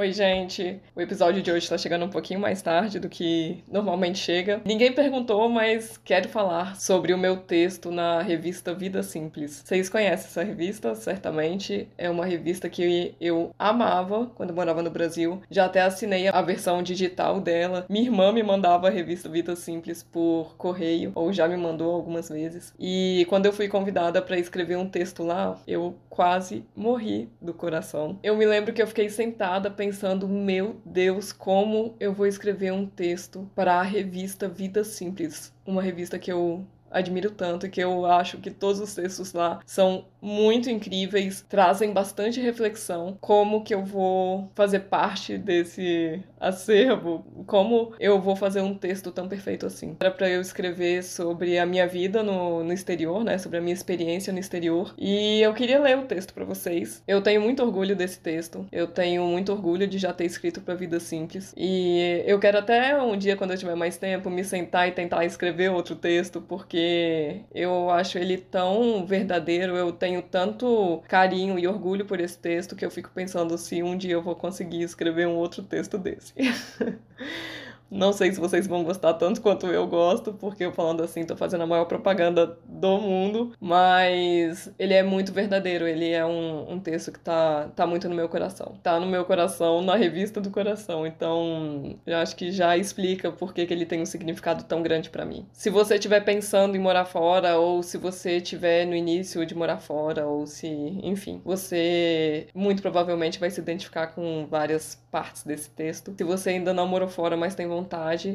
Oi, gente. O episódio de hoje está chegando um pouquinho mais tarde do que normalmente chega. Ninguém perguntou, mas quero falar sobre o meu texto na revista Vida Simples. Vocês conhecem essa revista, certamente. É uma revista que eu amava quando morava no Brasil. Já até assinei a versão digital dela. Minha irmã me mandava a revista Vida Simples por correio, ou já me mandou algumas vezes. E quando eu fui convidada para escrever um texto lá, eu quase morri do coração. Eu me lembro que eu fiquei sentada pensando pensando, meu Deus, como eu vou escrever um texto para a revista Vida Simples, uma revista que eu admiro tanto e que eu acho que todos os textos lá são muito incríveis, trazem bastante reflexão. Como que eu vou fazer parte desse acervo? Como eu vou fazer um texto tão perfeito assim? Era para eu escrever sobre a minha vida no, no exterior, né? Sobre a minha experiência no exterior. E eu queria ler o texto para vocês. Eu tenho muito orgulho desse texto. Eu tenho muito orgulho de já ter escrito para Vida Simples. E eu quero até um dia, quando eu tiver mais tempo, me sentar e tentar escrever outro texto, porque eu acho ele tão verdadeiro. Eu tenho tenho tanto carinho e orgulho por esse texto que eu fico pensando se um dia eu vou conseguir escrever um outro texto desse. Não sei se vocês vão gostar tanto quanto eu gosto, porque eu falando assim tô fazendo a maior propaganda do mundo, mas ele é muito verdadeiro, ele é um, um texto que tá, tá muito no meu coração. Tá no meu coração, na revista do coração, então eu acho que já explica por que, que ele tem um significado tão grande para mim. Se você estiver pensando em morar fora, ou se você estiver no início de morar fora, ou se, enfim, você muito provavelmente vai se identificar com várias partes desse texto. Se você ainda não morou fora, mas tem vontade,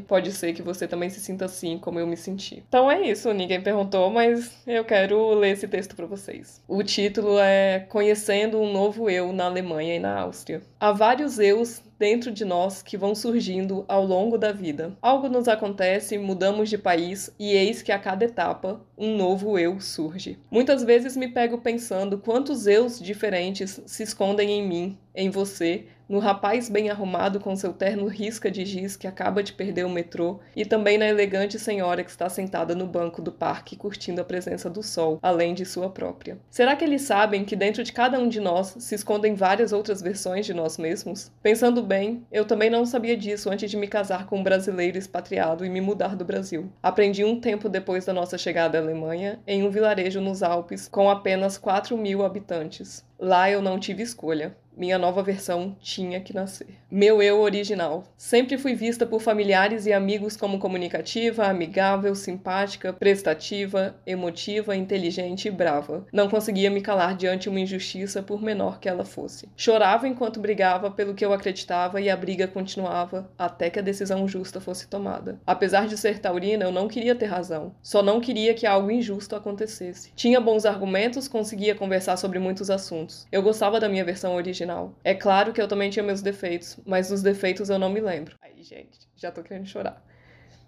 pode ser que você também se sinta assim como eu me senti. Então é isso, ninguém perguntou, mas eu quero ler esse texto para vocês. O título é Conhecendo um novo eu na Alemanha e na Áustria. Há vários eus dentro de nós que vão surgindo ao longo da vida. Algo nos acontece, mudamos de país e eis que a cada etapa um novo eu surge. Muitas vezes me pego pensando quantos eus diferentes se escondem em mim, em você, no rapaz bem arrumado com seu terno risca de giz que acaba de perder o metrô e também na elegante senhora que está sentada no banco do parque curtindo a presença do sol, além de sua própria. Será que eles sabem que dentro de cada um de nós se escondem várias outras versões de nós mesmos? Pensando bem, eu também não sabia disso antes de me casar com um brasileiro expatriado e me mudar do Brasil. Aprendi um tempo depois da nossa chegada à Alemanha, em um vilarejo nos Alpes com apenas 4 mil habitantes. Lá eu não tive escolha minha nova versão tinha que nascer. Meu eu original. Sempre fui vista por familiares e amigos como comunicativa, amigável, simpática, prestativa, emotiva, inteligente e brava. Não conseguia me calar diante uma injustiça, por menor que ela fosse. Chorava enquanto brigava pelo que eu acreditava e a briga continuava até que a decisão justa fosse tomada. Apesar de ser taurina, eu não queria ter razão. Só não queria que algo injusto acontecesse. Tinha bons argumentos, conseguia conversar sobre muitos assuntos. Eu gostava da minha versão original original. É claro que eu também tinha meus defeitos, mas dos defeitos eu não me lembro. Aí, gente, já tô querendo chorar.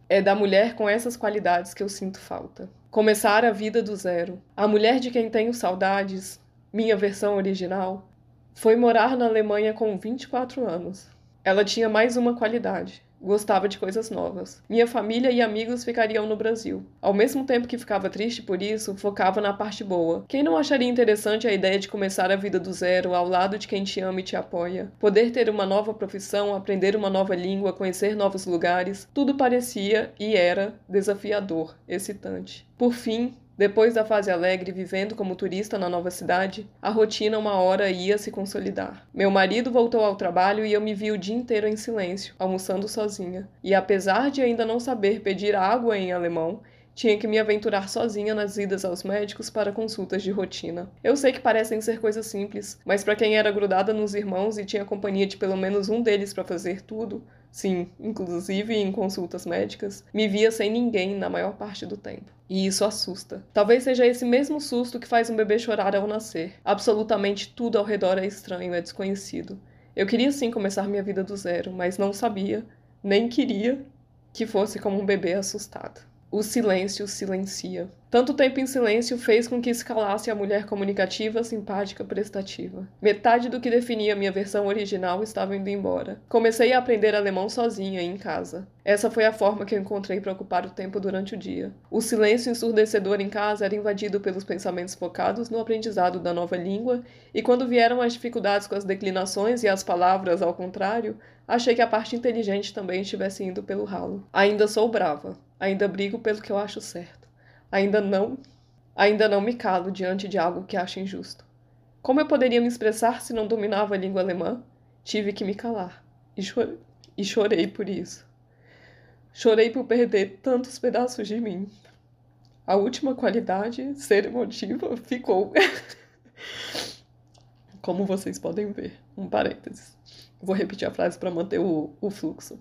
É da mulher com essas qualidades que eu sinto falta. Começar a vida do zero. A mulher de quem tenho saudades, minha versão original, foi morar na Alemanha com 24 anos. Ela tinha mais uma qualidade gostava de coisas novas. Minha família e amigos ficariam no Brasil. Ao mesmo tempo que ficava triste por isso, focava na parte boa. Quem não acharia interessante a ideia de começar a vida do zero ao lado de quem te ama e te apoia? Poder ter uma nova profissão, aprender uma nova língua, conhecer novos lugares, tudo parecia e era desafiador, excitante. Por fim, depois da fase alegre, vivendo como turista na nova cidade, a rotina uma hora ia se consolidar. Meu marido voltou ao trabalho e eu me vi o dia inteiro em silêncio, almoçando sozinha. E apesar de ainda não saber pedir água em alemão, tinha que me aventurar sozinha nas idas aos médicos para consultas de rotina. Eu sei que parecem ser coisas simples, mas para quem era grudada nos irmãos e tinha companhia de pelo menos um deles para fazer tudo, sim, inclusive em consultas médicas, me via sem ninguém na maior parte do tempo. E isso assusta. Talvez seja esse mesmo susto que faz um bebê chorar ao nascer. Absolutamente tudo ao redor é estranho, é desconhecido. Eu queria sim começar minha vida do zero, mas não sabia, nem queria, que fosse como um bebê assustado. O silêncio silencia. Tanto tempo em silêncio fez com que escalasse a mulher comunicativa, simpática, prestativa. Metade do que definia minha versão original estava indo embora. Comecei a aprender alemão sozinha, em casa. Essa foi a forma que eu encontrei para ocupar o tempo durante o dia. O silêncio ensurdecedor em casa era invadido pelos pensamentos focados no aprendizado da nova língua, e quando vieram as dificuldades com as declinações e as palavras ao contrário, achei que a parte inteligente também estivesse indo pelo ralo. Ainda sou brava. Ainda brigo pelo que eu acho certo. Ainda não, ainda não me calo diante de algo que acho injusto. Como eu poderia me expressar se não dominava a língua alemã? Tive que me calar. E, chorei, e chorei por isso. Chorei por perder tantos pedaços de mim. A última qualidade, ser emotiva, ficou. Como vocês podem ver. Um parênteses. Vou repetir a frase para manter o, o fluxo.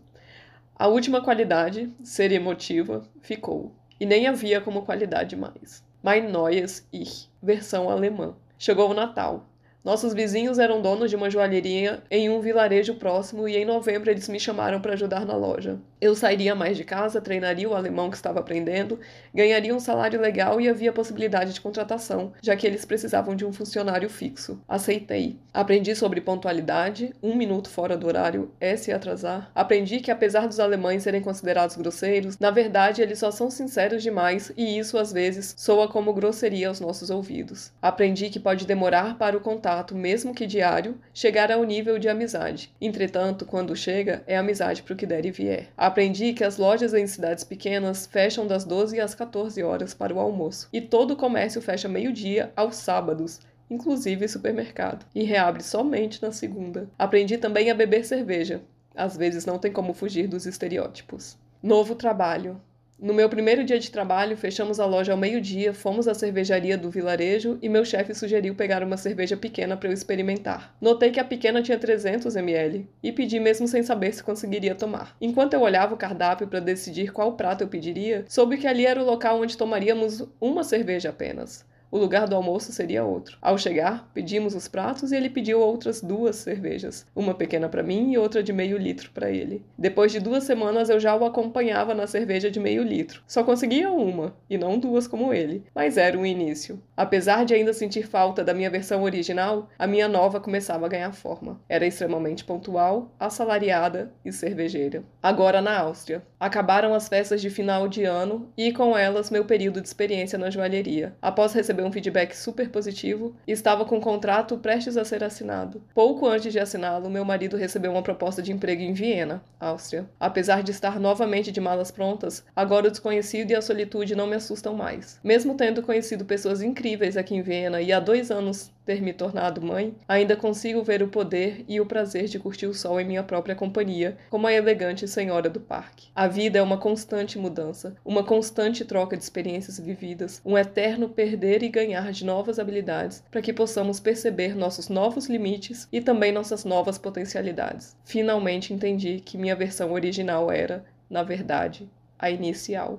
A última qualidade, ser emotiva, ficou, e nem havia como qualidade mais. Mein neues Ich, versão alemã. Chegou o Natal. Nossos vizinhos eram donos de uma joalheria em um vilarejo próximo e em novembro eles me chamaram para ajudar na loja. Eu sairia mais de casa, treinaria o alemão que estava aprendendo, ganharia um salário legal e havia possibilidade de contratação, já que eles precisavam de um funcionário fixo. Aceitei. Aprendi sobre pontualidade, um minuto fora do horário é se atrasar. Aprendi que apesar dos alemães serem considerados grosseiros, na verdade eles só são sinceros demais e isso às vezes soa como grosseria aos nossos ouvidos. Aprendi que pode demorar para o contato contato, mesmo que diário, chegar ao nível de amizade. Entretanto, quando chega, é amizade para o que der e vier. Aprendi que as lojas em cidades pequenas fecham das 12 às 14 horas para o almoço, e todo o comércio fecha meio-dia aos sábados, inclusive supermercado, e reabre somente na segunda. Aprendi também a beber cerveja. Às vezes não tem como fugir dos estereótipos. Novo trabalho. No meu primeiro dia de trabalho, fechamos a loja ao meio-dia, fomos à cervejaria do vilarejo e meu chefe sugeriu pegar uma cerveja pequena para eu experimentar. Notei que a pequena tinha 300 ml e pedi mesmo sem saber se conseguiria tomar. Enquanto eu olhava o cardápio para decidir qual prato eu pediria, soube que ali era o local onde tomaríamos uma cerveja apenas. O lugar do almoço seria outro. Ao chegar, pedimos os pratos e ele pediu outras duas cervejas, uma pequena para mim e outra de meio litro para ele. Depois de duas semanas eu já o acompanhava na cerveja de meio litro. Só conseguia uma, e não duas como ele, mas era um início. Apesar de ainda sentir falta da minha versão original, a minha nova começava a ganhar forma. Era extremamente pontual, assalariada e cervejeira. Agora na Áustria. Acabaram as festas de final de ano e com elas meu período de experiência na joalheria. Após receber um feedback super positivo estava com o contrato prestes a ser assinado. Pouco antes de assiná-lo, meu marido recebeu uma proposta de emprego em Viena, Áustria. Apesar de estar novamente de malas prontas, agora o desconhecido e a solitude não me assustam mais. Mesmo tendo conhecido pessoas incríveis aqui em Viena e há dois anos ter me tornado mãe, ainda consigo ver o poder e o prazer de curtir o sol em minha própria companhia, como a elegante senhora do parque. A vida é uma constante mudança, uma constante troca de experiências vividas, um eterno perder e ganhar de novas habilidades para que possamos perceber nossos novos limites e também nossas novas potencialidades. Finalmente entendi que minha versão original era, na verdade, a inicial.